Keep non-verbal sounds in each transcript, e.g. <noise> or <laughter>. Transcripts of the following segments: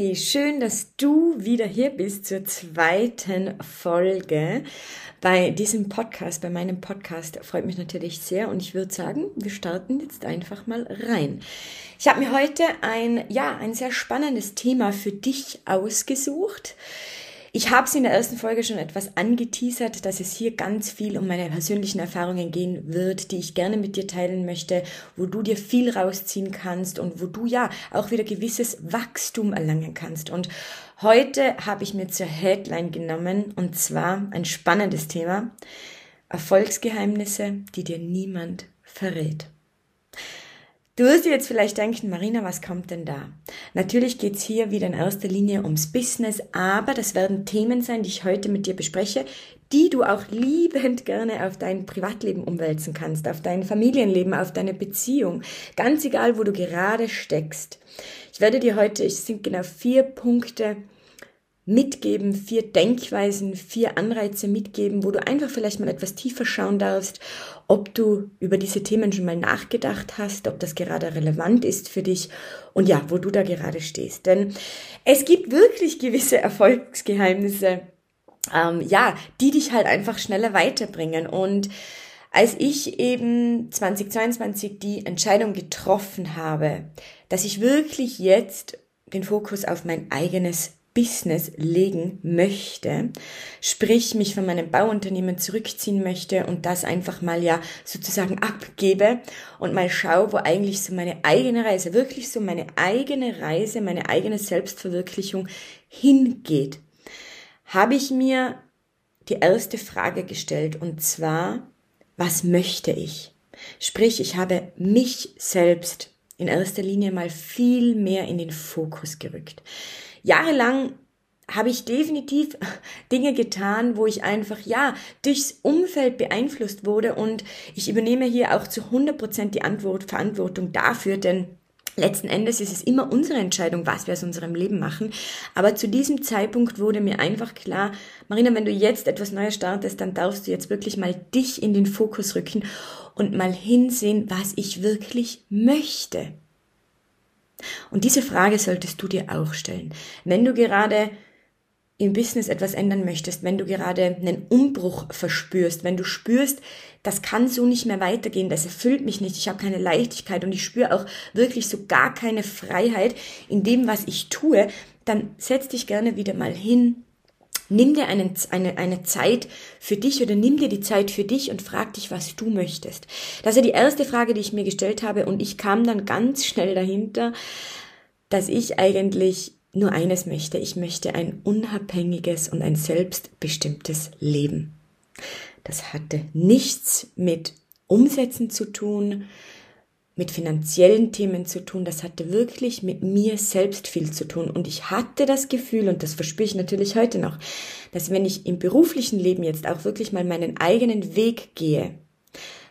Hey, schön, dass du wieder hier bist zur zweiten Folge bei diesem Podcast, bei meinem Podcast. Freut mich natürlich sehr und ich würde sagen, wir starten jetzt einfach mal rein. Ich habe mir heute ein, ja, ein sehr spannendes Thema für dich ausgesucht. Ich habe es in der ersten Folge schon etwas angeteasert, dass es hier ganz viel um meine persönlichen Erfahrungen gehen wird, die ich gerne mit dir teilen möchte, wo du dir viel rausziehen kannst und wo du ja auch wieder gewisses Wachstum erlangen kannst. Und heute habe ich mir zur Headline genommen und zwar ein spannendes Thema. Erfolgsgeheimnisse, die dir niemand verrät. Du wirst dir jetzt vielleicht denken, Marina, was kommt denn da? Natürlich geht's hier wieder in erster Linie ums Business, aber das werden Themen sein, die ich heute mit dir bespreche, die du auch liebend gerne auf dein Privatleben umwälzen kannst, auf dein Familienleben, auf deine Beziehung, ganz egal, wo du gerade steckst. Ich werde dir heute, es sind genau vier Punkte mitgeben, vier Denkweisen, vier Anreize mitgeben, wo du einfach vielleicht mal etwas tiefer schauen darfst, ob du über diese Themen schon mal nachgedacht hast, ob das gerade relevant ist für dich und ja, wo du da gerade stehst. Denn es gibt wirklich gewisse Erfolgsgeheimnisse, ähm, ja, die dich halt einfach schneller weiterbringen und als ich eben 2022 die Entscheidung getroffen habe, dass ich wirklich jetzt den Fokus auf mein eigenes Business legen möchte, sprich mich von meinem Bauunternehmen zurückziehen möchte und das einfach mal ja sozusagen abgebe und mal schaue, wo eigentlich so meine eigene Reise, wirklich so meine eigene Reise, meine eigene Selbstverwirklichung hingeht, habe ich mir die erste Frage gestellt und zwar, was möchte ich? Sprich, ich habe mich selbst in erster Linie mal viel mehr in den Fokus gerückt jahrelang habe ich definitiv <laughs> Dinge getan, wo ich einfach, ja, durchs Umfeld beeinflusst wurde und ich übernehme hier auch zu 100 Prozent die Antwort, Verantwortung dafür, denn Letzten Endes ist es immer unsere Entscheidung, was wir aus unserem Leben machen. Aber zu diesem Zeitpunkt wurde mir einfach klar, Marina, wenn du jetzt etwas Neues startest, dann darfst du jetzt wirklich mal dich in den Fokus rücken und mal hinsehen, was ich wirklich möchte. Und diese Frage solltest du dir auch stellen. Wenn du gerade im Business etwas ändern möchtest, wenn du gerade einen Umbruch verspürst, wenn du spürst, das kann so nicht mehr weitergehen, das erfüllt mich nicht, ich habe keine Leichtigkeit und ich spüre auch wirklich so gar keine Freiheit in dem, was ich tue, dann setz dich gerne wieder mal hin, Nimm dir einen, eine, eine Zeit für dich oder nimm dir die Zeit für dich und frag dich, was du möchtest. Das ist ja die erste Frage, die ich mir gestellt habe und ich kam dann ganz <laughs> schnell dahinter, dass ich eigentlich nur eines möchte. Ich möchte ein unabhängiges und ein selbstbestimmtes Leben. Das hatte nichts mit Umsetzen zu tun, mit finanziellen Themen zu tun, das hatte wirklich mit mir selbst viel zu tun. Und ich hatte das Gefühl, und das verspüre ich natürlich heute noch, dass wenn ich im beruflichen Leben jetzt auch wirklich mal meinen eigenen Weg gehe,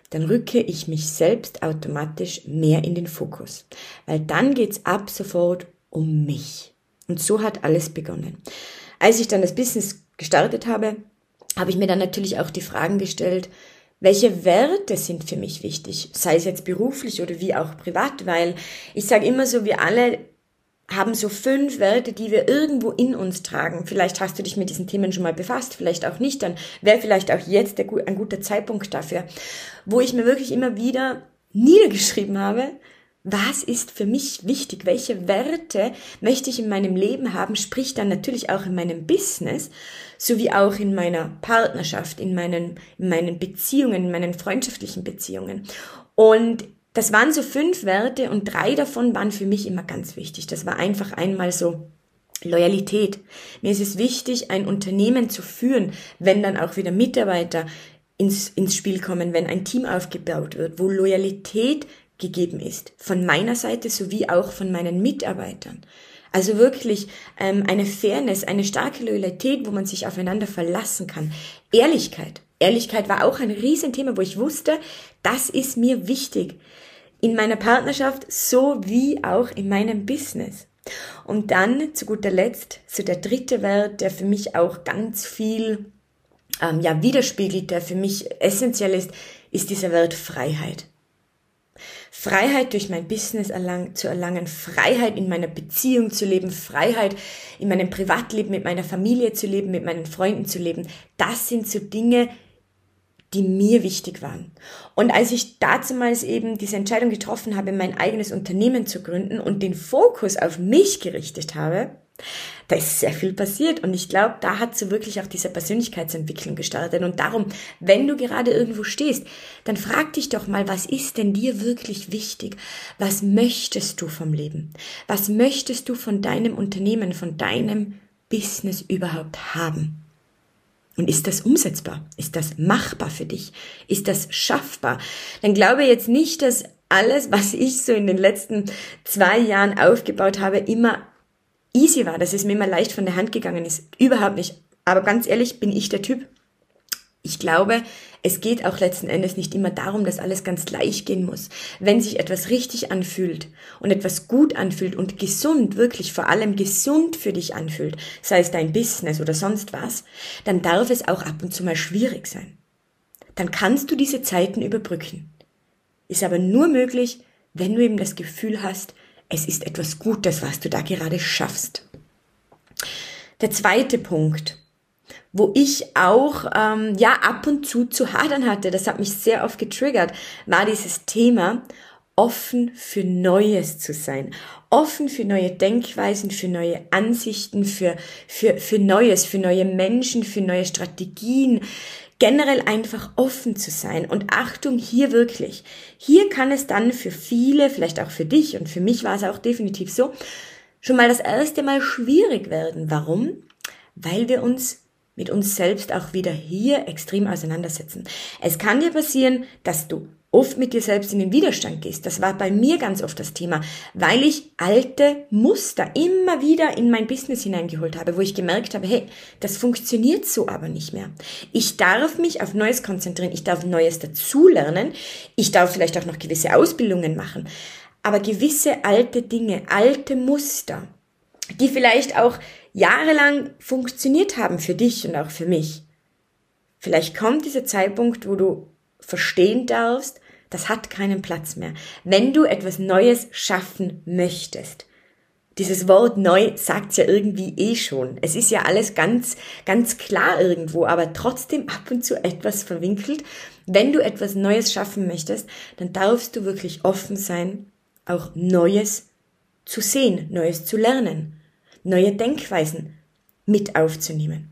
dann rücke ich mich selbst automatisch mehr in den Fokus. Weil dann geht's ab sofort um mich. Und so hat alles begonnen. Als ich dann das Business gestartet habe, habe ich mir dann natürlich auch die Fragen gestellt, welche Werte sind für mich wichtig, sei es jetzt beruflich oder wie auch privat, weil ich sage immer so, wir alle haben so fünf Werte, die wir irgendwo in uns tragen. Vielleicht hast du dich mit diesen Themen schon mal befasst, vielleicht auch nicht, dann wäre vielleicht auch jetzt ein guter Zeitpunkt dafür, wo ich mir wirklich immer wieder niedergeschrieben habe, was ist für mich wichtig, welche Werte möchte ich in meinem Leben haben, sprich dann natürlich auch in meinem Business, sowie auch in meiner Partnerschaft, in meinen, in meinen Beziehungen, in meinen freundschaftlichen Beziehungen. Und das waren so fünf Werte und drei davon waren für mich immer ganz wichtig. Das war einfach einmal so Loyalität. Mir ist es wichtig, ein Unternehmen zu führen, wenn dann auch wieder Mitarbeiter ins, ins Spiel kommen, wenn ein Team aufgebaut wird, wo Loyalität gegeben ist. Von meiner Seite sowie auch von meinen Mitarbeitern. Also wirklich ähm, eine Fairness, eine starke Loyalität, wo man sich aufeinander verlassen kann. Ehrlichkeit. Ehrlichkeit war auch ein Riesenthema, wo ich wusste, das ist mir wichtig. In meiner Partnerschaft so wie auch in meinem Business. Und dann zu guter Letzt, so der dritte Wert, der für mich auch ganz viel ähm, ja, widerspiegelt, der für mich essentiell ist, ist dieser Wert Freiheit. Freiheit durch mein Business erlang, zu erlangen, Freiheit in meiner Beziehung zu leben, Freiheit in meinem Privatleben, mit meiner Familie zu leben, mit meinen Freunden zu leben. Das sind so Dinge, die mir wichtig waren. Und als ich dazumals eben diese Entscheidung getroffen habe, mein eigenes Unternehmen zu gründen und den Fokus auf mich gerichtet habe, da ist sehr viel passiert und ich glaube, da hat so wirklich auch diese Persönlichkeitsentwicklung gestartet. Und darum, wenn du gerade irgendwo stehst, dann frag dich doch mal, was ist denn dir wirklich wichtig? Was möchtest du vom Leben? Was möchtest du von deinem Unternehmen, von deinem Business überhaupt haben? Und ist das umsetzbar? Ist das machbar für dich? Ist das schaffbar? Dann glaube jetzt nicht, dass alles, was ich so in den letzten zwei Jahren aufgebaut habe, immer easy war, dass es mir immer leicht von der Hand gegangen ist. Überhaupt nicht. Aber ganz ehrlich, bin ich der Typ. Ich glaube, es geht auch letzten Endes nicht immer darum, dass alles ganz leicht gehen muss. Wenn sich etwas richtig anfühlt und etwas gut anfühlt und gesund, wirklich vor allem gesund für dich anfühlt, sei es dein Business oder sonst was, dann darf es auch ab und zu mal schwierig sein. Dann kannst du diese Zeiten überbrücken. Ist aber nur möglich, wenn du eben das Gefühl hast, es ist etwas Gutes, was du da gerade schaffst. Der zweite Punkt, wo ich auch ähm, ja ab und zu zu hadern hatte, das hat mich sehr oft getriggert, war dieses Thema offen für Neues zu sein, offen für neue Denkweisen, für neue Ansichten, für für für Neues, für neue Menschen, für neue Strategien, generell einfach offen zu sein. Und Achtung, hier wirklich. Hier kann es dann für viele, vielleicht auch für dich und für mich war es auch definitiv so, schon mal das erste Mal schwierig werden. Warum? Weil wir uns mit uns selbst auch wieder hier extrem auseinandersetzen. Es kann dir passieren, dass du oft mit dir selbst in den Widerstand gehst. Das war bei mir ganz oft das Thema, weil ich alte Muster immer wieder in mein Business hineingeholt habe, wo ich gemerkt habe, hey, das funktioniert so aber nicht mehr. Ich darf mich auf Neues konzentrieren, ich darf Neues dazulernen, ich darf vielleicht auch noch gewisse Ausbildungen machen, aber gewisse alte Dinge, alte Muster, die vielleicht auch jahrelang funktioniert haben für dich und auch für mich. Vielleicht kommt dieser Zeitpunkt, wo du verstehen darfst, das hat keinen Platz mehr. Wenn du etwas Neues schaffen möchtest, dieses Wort neu sagt's ja irgendwie eh schon. Es ist ja alles ganz, ganz klar irgendwo, aber trotzdem ab und zu etwas verwinkelt. Wenn du etwas Neues schaffen möchtest, dann darfst du wirklich offen sein, auch Neues zu sehen, Neues zu lernen, neue Denkweisen mit aufzunehmen.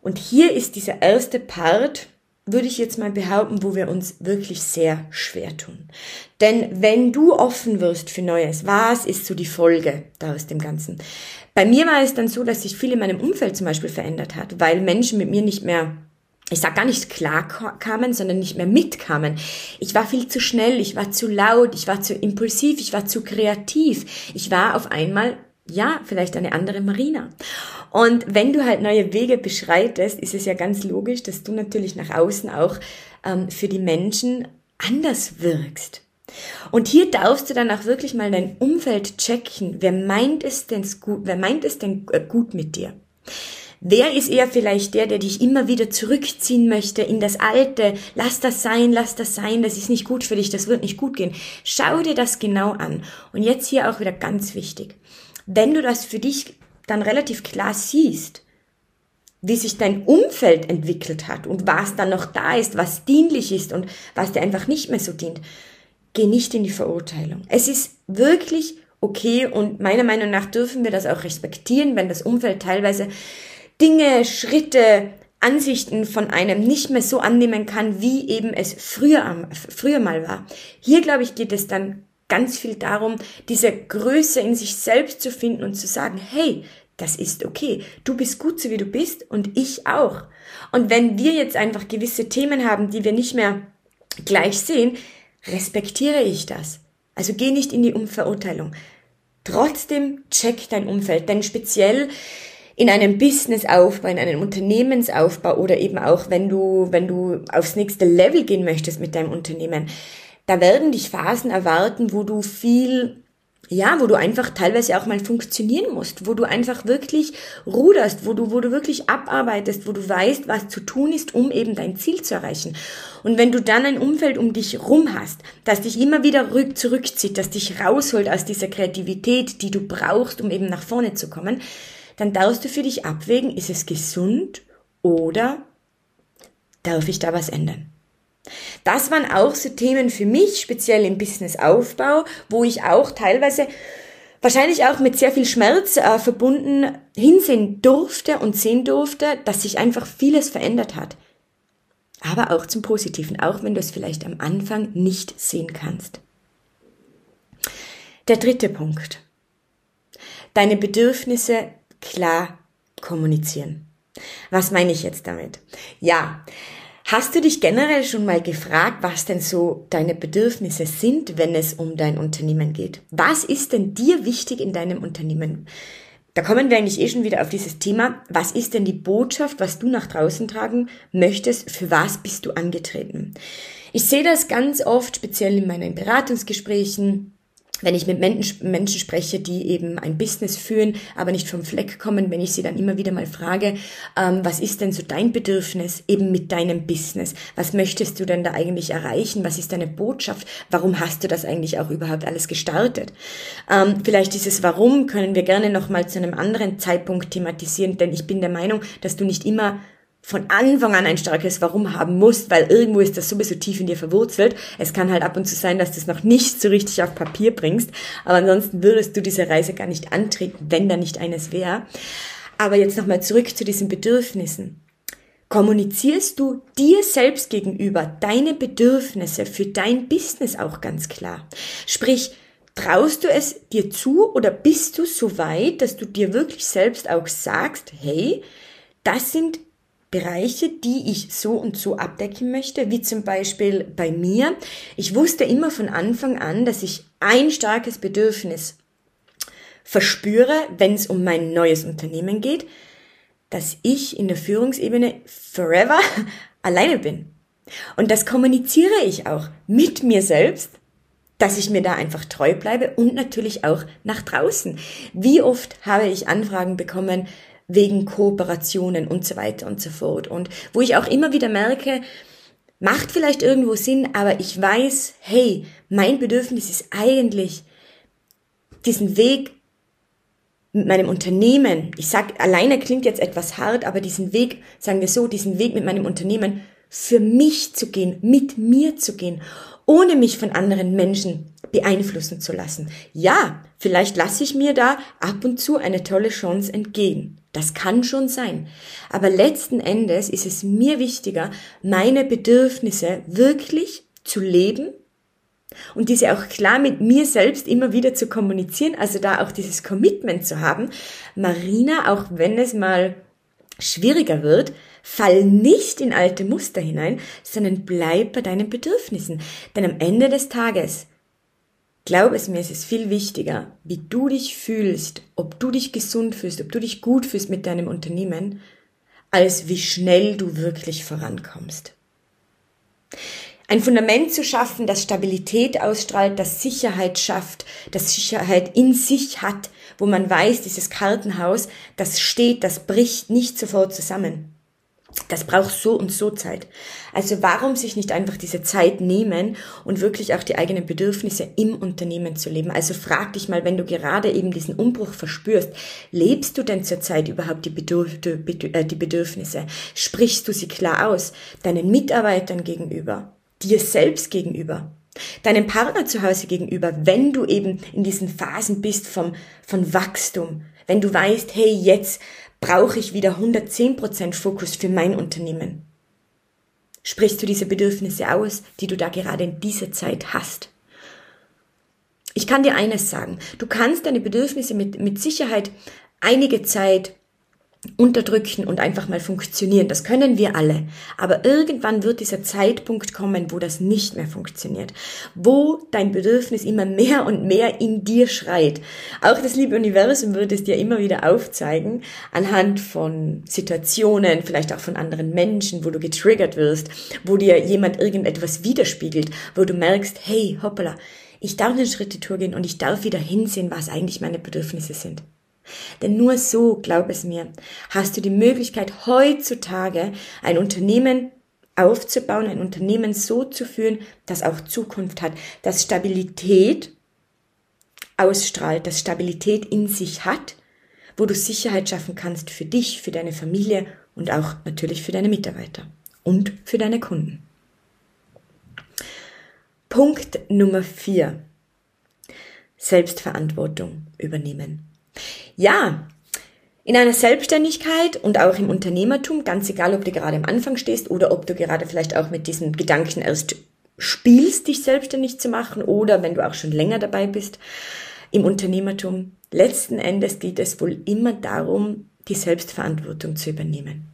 Und hier ist dieser erste Part, würde ich jetzt mal behaupten, wo wir uns wirklich sehr schwer tun. Denn wenn du offen wirst für Neues, was ist so die Folge da aus dem Ganzen? Bei mir war es dann so, dass sich viel in meinem Umfeld zum Beispiel verändert hat, weil Menschen mit mir nicht mehr ich sag gar nicht klar kamen, sondern nicht mehr mitkamen. Ich war viel zu schnell, ich war zu laut, ich war zu impulsiv, ich war zu kreativ. Ich war auf einmal ja, vielleicht eine andere Marina. Und wenn du halt neue Wege beschreitest, ist es ja ganz logisch, dass du natürlich nach außen auch ähm, für die Menschen anders wirkst. Und hier darfst du dann auch wirklich mal dein Umfeld checken. Wer meint es denn gut, wer meint es denn äh, gut mit dir? Wer ist eher vielleicht der, der dich immer wieder zurückziehen möchte in das Alte? Lass das sein, lass das sein, das ist nicht gut für dich, das wird nicht gut gehen. Schau dir das genau an. Und jetzt hier auch wieder ganz wichtig wenn du das für dich dann relativ klar siehst, wie sich dein Umfeld entwickelt hat und was dann noch da ist, was dienlich ist und was dir einfach nicht mehr so dient, geh nicht in die Verurteilung. Es ist wirklich okay und meiner Meinung nach dürfen wir das auch respektieren, wenn das Umfeld teilweise Dinge, Schritte, Ansichten von einem nicht mehr so annehmen kann, wie eben es früher, früher mal war. Hier, glaube ich, geht es dann ganz viel darum, diese Größe in sich selbst zu finden und zu sagen, hey, das ist okay. Du bist gut so wie du bist und ich auch. Und wenn wir jetzt einfach gewisse Themen haben, die wir nicht mehr gleich sehen, respektiere ich das. Also geh nicht in die Umverurteilung. trotzdem check dein Umfeld, denn speziell in einem Businessaufbau, in einem Unternehmensaufbau oder eben auch wenn du, wenn du aufs nächste Level gehen möchtest mit deinem Unternehmen, da werden dich Phasen erwarten, wo du viel ja, wo du einfach teilweise auch mal funktionieren musst, wo du einfach wirklich ruderst, wo du, wo du wirklich abarbeitest, wo du weißt, was zu tun ist, um eben dein Ziel zu erreichen. Und wenn du dann ein Umfeld um dich rum hast, das dich immer wieder zurückzieht, das dich rausholt aus dieser Kreativität, die du brauchst, um eben nach vorne zu kommen, dann darfst du für dich abwägen, ist es gesund oder darf ich da was ändern? Das waren auch so Themen für mich, speziell im Businessaufbau, wo ich auch teilweise wahrscheinlich auch mit sehr viel Schmerz äh, verbunden hinsehen durfte und sehen durfte, dass sich einfach vieles verändert hat. Aber auch zum Positiven, auch wenn du es vielleicht am Anfang nicht sehen kannst. Der dritte Punkt. Deine Bedürfnisse klar kommunizieren. Was meine ich jetzt damit? Ja, Hast du dich generell schon mal gefragt, was denn so deine Bedürfnisse sind, wenn es um dein Unternehmen geht? Was ist denn dir wichtig in deinem Unternehmen? Da kommen wir eigentlich eh schon wieder auf dieses Thema. Was ist denn die Botschaft, was du nach draußen tragen möchtest? Für was bist du angetreten? Ich sehe das ganz oft, speziell in meinen Beratungsgesprächen, wenn ich mit Menschen, spreche, die eben ein Business führen, aber nicht vom Fleck kommen, wenn ich sie dann immer wieder mal frage, ähm, was ist denn so dein Bedürfnis eben mit deinem Business? Was möchtest du denn da eigentlich erreichen? Was ist deine Botschaft? Warum hast du das eigentlich auch überhaupt alles gestartet? Ähm, vielleicht dieses Warum können wir gerne nochmal zu einem anderen Zeitpunkt thematisieren, denn ich bin der Meinung, dass du nicht immer von Anfang an ein starkes Warum haben musst, weil irgendwo ist das sowieso tief in dir verwurzelt. Es kann halt ab und zu sein, dass du es noch nicht so richtig auf Papier bringst, aber ansonsten würdest du diese Reise gar nicht antreten, wenn da nicht eines wäre. Aber jetzt nochmal zurück zu diesen Bedürfnissen. Kommunizierst du dir selbst gegenüber deine Bedürfnisse für dein Business auch ganz klar? Sprich, traust du es dir zu oder bist du so weit, dass du dir wirklich selbst auch sagst, hey, das sind Bereiche, die ich so und so abdecken möchte, wie zum Beispiel bei mir. Ich wusste immer von Anfang an, dass ich ein starkes Bedürfnis verspüre, wenn es um mein neues Unternehmen geht, dass ich in der Führungsebene forever <laughs> alleine bin. Und das kommuniziere ich auch mit mir selbst, dass ich mir da einfach treu bleibe und natürlich auch nach draußen. Wie oft habe ich Anfragen bekommen, wegen Kooperationen und so weiter und so fort. Und wo ich auch immer wieder merke, macht vielleicht irgendwo Sinn, aber ich weiß, hey, mein Bedürfnis ist eigentlich, diesen Weg mit meinem Unternehmen, ich sag, alleine klingt jetzt etwas hart, aber diesen Weg, sagen wir so, diesen Weg mit meinem Unternehmen für mich zu gehen, mit mir zu gehen, ohne mich von anderen Menschen beeinflussen zu lassen. Ja, vielleicht lasse ich mir da ab und zu eine tolle Chance entgehen. Das kann schon sein. Aber letzten Endes ist es mir wichtiger, meine Bedürfnisse wirklich zu leben und diese auch klar mit mir selbst immer wieder zu kommunizieren, also da auch dieses Commitment zu haben. Marina, auch wenn es mal schwieriger wird, fall nicht in alte Muster hinein, sondern bleib bei deinen Bedürfnissen. Denn am Ende des Tages Glaub es mir, es ist viel wichtiger, wie du dich fühlst, ob du dich gesund fühlst, ob du dich gut fühlst mit deinem Unternehmen, als wie schnell du wirklich vorankommst. Ein Fundament zu schaffen, das Stabilität ausstrahlt, das Sicherheit schafft, das Sicherheit in sich hat, wo man weiß, dieses Kartenhaus, das steht, das bricht nicht sofort zusammen. Das braucht so und so Zeit. Also warum sich nicht einfach diese Zeit nehmen und wirklich auch die eigenen Bedürfnisse im Unternehmen zu leben? Also frag dich mal, wenn du gerade eben diesen Umbruch verspürst, lebst du denn zurzeit überhaupt die, äh, Bedürfnisse? Sprichst du sie klar aus? Deinen Mitarbeitern gegenüber? Dir selbst gegenüber? Deinem Partner zu Hause gegenüber, wenn du eben in diesen Phasen bist vom, von Wachstum, wenn du weißt, hey, jetzt brauche ich wieder 110% Fokus für mein Unternehmen. Sprichst du diese Bedürfnisse aus, die du da gerade in dieser Zeit hast? Ich kann dir eines sagen. Du kannst deine Bedürfnisse mit, mit Sicherheit einige Zeit unterdrücken und einfach mal funktionieren. Das können wir alle. Aber irgendwann wird dieser Zeitpunkt kommen, wo das nicht mehr funktioniert. Wo dein Bedürfnis immer mehr und mehr in dir schreit. Auch das liebe Universum wird es dir immer wieder aufzeigen, anhand von Situationen, vielleicht auch von anderen Menschen, wo du getriggert wirst, wo dir jemand irgendetwas widerspiegelt, wo du merkst, hey, hoppala, ich darf einen Schritt die Tour gehen und ich darf wieder hinsehen, was eigentlich meine Bedürfnisse sind. Denn nur so, glaub es mir, hast du die Möglichkeit heutzutage ein Unternehmen aufzubauen, ein Unternehmen so zu führen, das auch Zukunft hat, das Stabilität ausstrahlt, das Stabilität in sich hat, wo du Sicherheit schaffen kannst für dich, für deine Familie und auch natürlich für deine Mitarbeiter und für deine Kunden. Punkt Nummer vier: Selbstverantwortung übernehmen. Ja, in einer Selbstständigkeit und auch im Unternehmertum, ganz egal, ob du gerade am Anfang stehst oder ob du gerade vielleicht auch mit diesem Gedanken erst spielst, dich selbstständig zu machen oder wenn du auch schon länger dabei bist im Unternehmertum, letzten Endes geht es wohl immer darum, die Selbstverantwortung zu übernehmen.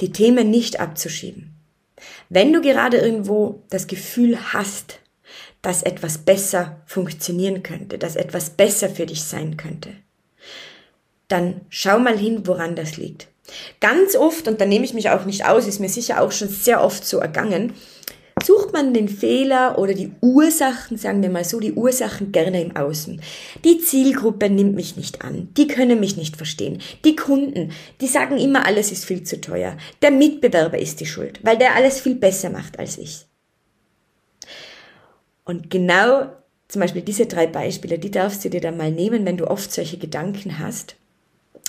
Die Themen nicht abzuschieben. Wenn du gerade irgendwo das Gefühl hast, dass etwas besser funktionieren könnte, dass etwas besser für dich sein könnte, dann schau mal hin, woran das liegt. Ganz oft, und da nehme ich mich auch nicht aus, ist mir sicher auch schon sehr oft so ergangen, sucht man den Fehler oder die Ursachen, sagen wir mal so, die Ursachen gerne im Außen. Die Zielgruppe nimmt mich nicht an, die können mich nicht verstehen. Die Kunden, die sagen immer, alles ist viel zu teuer. Der Mitbewerber ist die Schuld, weil der alles viel besser macht als ich. Und genau zum Beispiel diese drei Beispiele, die darfst du dir dann mal nehmen, wenn du oft solche Gedanken hast.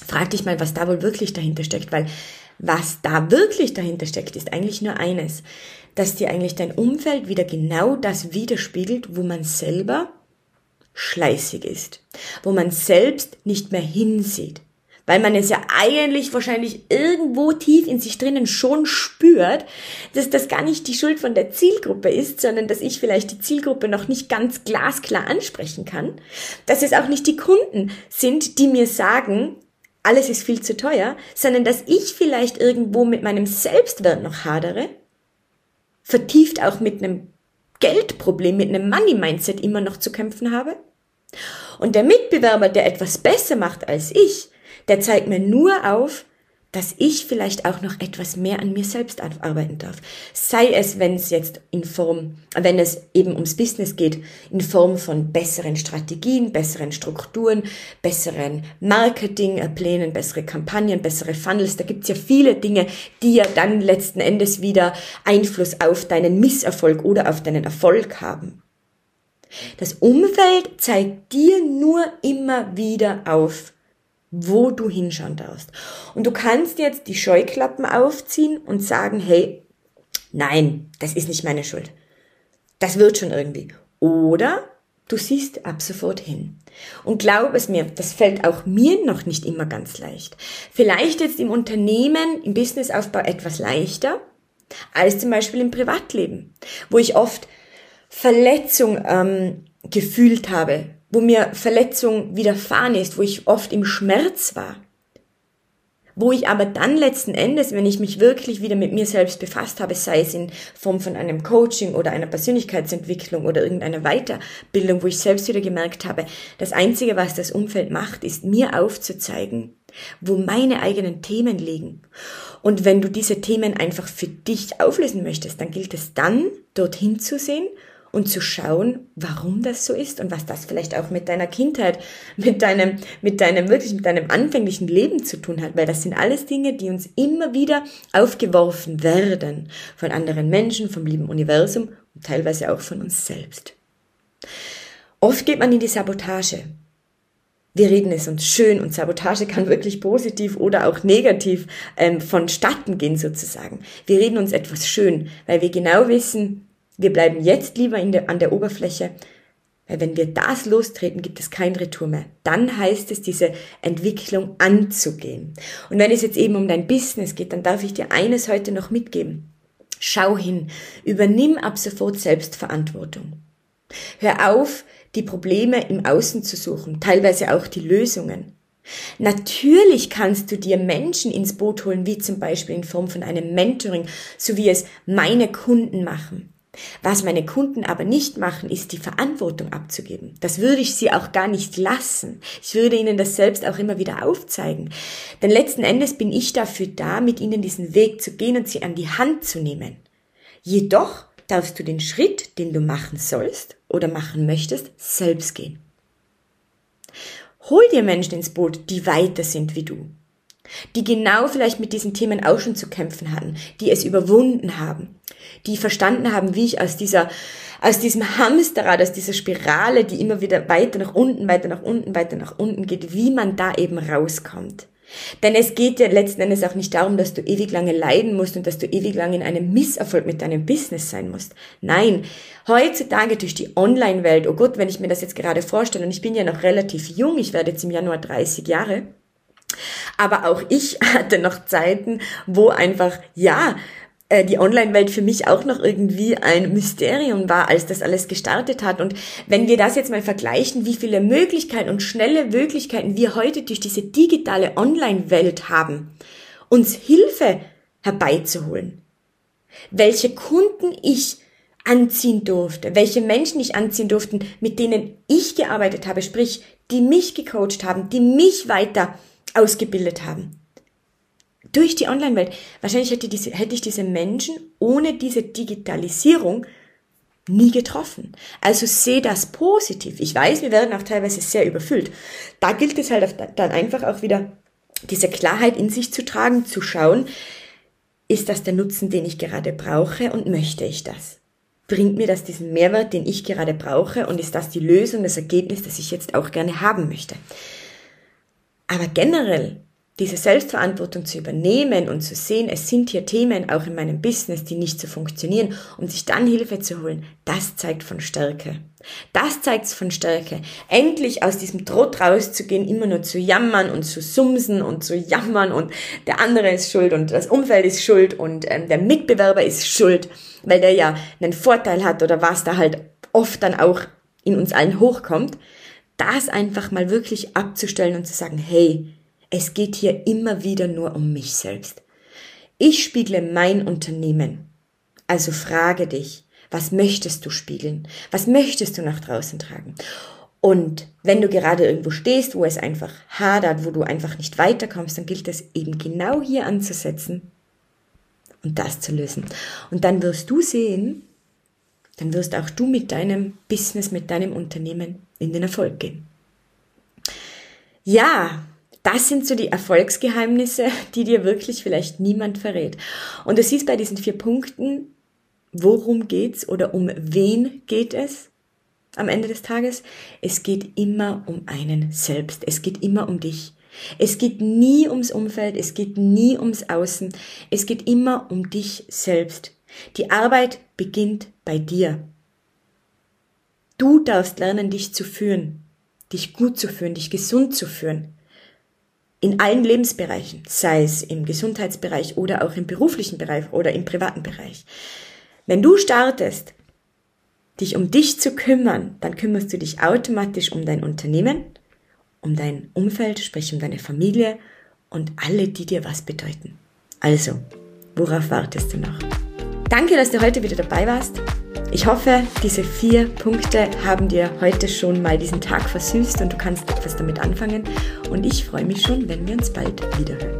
Frag dich mal, was da wohl wirklich dahinter steckt, weil was da wirklich dahinter steckt, ist eigentlich nur eines, dass dir eigentlich dein Umfeld wieder genau das widerspiegelt, wo man selber schleißig ist, wo man selbst nicht mehr hinsieht, weil man es ja eigentlich wahrscheinlich irgendwo tief in sich drinnen schon spürt, dass das gar nicht die Schuld von der Zielgruppe ist, sondern dass ich vielleicht die Zielgruppe noch nicht ganz glasklar ansprechen kann, dass es auch nicht die Kunden sind, die mir sagen, alles ist viel zu teuer, sondern dass ich vielleicht irgendwo mit meinem Selbstwert noch hadere, vertieft auch mit einem Geldproblem, mit einem Money-Mindset immer noch zu kämpfen habe. Und der Mitbewerber, der etwas besser macht als ich, der zeigt mir nur auf, dass ich vielleicht auch noch etwas mehr an mir selbst arbeiten darf. Sei es, wenn es jetzt in Form, wenn es eben ums Business geht, in Form von besseren Strategien, besseren Strukturen, besseren Marketingplänen, bessere Kampagnen, bessere Funnels. Da gibt's ja viele Dinge, die ja dann letzten Endes wieder Einfluss auf deinen Misserfolg oder auf deinen Erfolg haben. Das Umfeld zeigt dir nur immer wieder auf, wo du hinschauen darfst. Und du kannst jetzt die Scheuklappen aufziehen und sagen, hey, nein, das ist nicht meine Schuld. Das wird schon irgendwie. Oder du siehst ab sofort hin. Und glaub es mir, das fällt auch mir noch nicht immer ganz leicht. Vielleicht jetzt im Unternehmen, im Businessaufbau etwas leichter als zum Beispiel im Privatleben, wo ich oft Verletzung ähm, gefühlt habe, wo mir Verletzung widerfahren ist, wo ich oft im Schmerz war, wo ich aber dann letzten Endes, wenn ich mich wirklich wieder mit mir selbst befasst habe, sei es in Form von einem Coaching oder einer Persönlichkeitsentwicklung oder irgendeiner Weiterbildung, wo ich selbst wieder gemerkt habe, das Einzige, was das Umfeld macht, ist mir aufzuzeigen, wo meine eigenen Themen liegen. Und wenn du diese Themen einfach für dich auflösen möchtest, dann gilt es dann, dorthin zu sehen und zu schauen, warum das so ist und was das vielleicht auch mit deiner Kindheit, mit deinem, mit deinem, wirklich mit deinem anfänglichen Leben zu tun hat, weil das sind alles Dinge, die uns immer wieder aufgeworfen werden von anderen Menschen, vom lieben Universum und teilweise auch von uns selbst. Oft geht man in die Sabotage. Wir reden es uns schön und Sabotage kann wirklich positiv oder auch negativ ähm, vonstatten gehen sozusagen. Wir reden uns etwas schön, weil wir genau wissen, wir bleiben jetzt lieber der, an der Oberfläche, weil wenn wir das lostreten, gibt es kein Retour mehr. Dann heißt es, diese Entwicklung anzugehen. Und wenn es jetzt eben um dein Business geht, dann darf ich dir eines heute noch mitgeben. Schau hin, übernimm ab sofort Selbstverantwortung. Hör auf, die Probleme im Außen zu suchen, teilweise auch die Lösungen. Natürlich kannst du dir Menschen ins Boot holen, wie zum Beispiel in Form von einem Mentoring, so wie es meine Kunden machen. Was meine Kunden aber nicht machen, ist die Verantwortung abzugeben. Das würde ich sie auch gar nicht lassen. Ich würde ihnen das selbst auch immer wieder aufzeigen. Denn letzten Endes bin ich dafür da, mit ihnen diesen Weg zu gehen und sie an die Hand zu nehmen. Jedoch darfst du den Schritt, den du machen sollst oder machen möchtest, selbst gehen. Hol dir Menschen ins Boot, die weiter sind wie du. Die genau vielleicht mit diesen Themen auch schon zu kämpfen hatten, die es überwunden haben, die verstanden haben, wie ich aus dieser, aus diesem Hamsterrad, aus dieser Spirale, die immer wieder weiter nach unten, weiter nach unten, weiter nach unten geht, wie man da eben rauskommt. Denn es geht ja letzten Endes auch nicht darum, dass du ewig lange leiden musst und dass du ewig lange in einem Misserfolg mit deinem Business sein musst. Nein, heutzutage durch die Online-Welt, oh Gott, wenn ich mir das jetzt gerade vorstelle, und ich bin ja noch relativ jung, ich werde jetzt im Januar 30 Jahre, aber auch ich <laughs> hatte noch Zeiten, wo einfach, ja, äh, die Online-Welt für mich auch noch irgendwie ein Mysterium war, als das alles gestartet hat. Und wenn wir das jetzt mal vergleichen, wie viele Möglichkeiten und schnelle Möglichkeiten wir heute durch diese digitale Online-Welt haben, uns Hilfe herbeizuholen, welche Kunden ich anziehen durfte, welche Menschen ich anziehen durfte, mit denen ich gearbeitet habe, sprich, die mich gecoacht haben, die mich weiter ausgebildet haben durch die Online-Welt. Wahrscheinlich hätte, diese, hätte ich diese Menschen ohne diese Digitalisierung nie getroffen. Also sehe das positiv. Ich weiß, wir werden auch teilweise sehr überfüllt. Da gilt es halt dann einfach auch wieder, diese Klarheit in sich zu tragen, zu schauen, ist das der Nutzen, den ich gerade brauche und möchte ich das? Bringt mir das diesen Mehrwert, den ich gerade brauche und ist das die Lösung, das Ergebnis, das ich jetzt auch gerne haben möchte? Aber generell diese Selbstverantwortung zu übernehmen und zu sehen, es sind hier Themen auch in meinem Business, die nicht so funktionieren, um sich dann Hilfe zu holen, das zeigt von Stärke. Das zeigt von Stärke. Endlich aus diesem Trott rauszugehen, immer nur zu jammern und zu sumsen und zu jammern und der andere ist schuld und das Umfeld ist schuld und ähm, der Mitbewerber ist schuld, weil der ja einen Vorteil hat oder was da halt oft dann auch in uns allen hochkommt, das einfach mal wirklich abzustellen und zu sagen, hey, es geht hier immer wieder nur um mich selbst. Ich spiegle mein Unternehmen. Also frage dich, was möchtest du spiegeln? Was möchtest du nach draußen tragen? Und wenn du gerade irgendwo stehst, wo es einfach hadert, wo du einfach nicht weiterkommst, dann gilt es eben genau hier anzusetzen und das zu lösen. Und dann wirst du sehen, dann wirst auch du mit deinem Business, mit deinem Unternehmen in den Erfolg gehen. Ja, das sind so die Erfolgsgeheimnisse, die dir wirklich vielleicht niemand verrät. Und du siehst bei diesen vier Punkten, worum geht's oder um wen geht es am Ende des Tages? Es geht immer um einen selbst. Es geht immer um dich. Es geht nie ums Umfeld, es geht nie ums Außen, es geht immer um dich selbst. Die Arbeit beginnt bei dir. Du darfst lernen, dich zu führen, dich gut zu führen, dich gesund zu führen in allen Lebensbereichen, sei es im Gesundheitsbereich oder auch im beruflichen Bereich oder im privaten Bereich. Wenn du startest, dich um dich zu kümmern, dann kümmerst du dich automatisch um dein Unternehmen, um dein Umfeld, sprich um deine Familie und alle, die dir was bedeuten. Also, worauf wartest du noch? Danke, dass du heute wieder dabei warst. Ich hoffe, diese vier Punkte haben dir heute schon mal diesen Tag versüßt und du kannst etwas damit anfangen. Und ich freue mich schon, wenn wir uns bald wiederhören.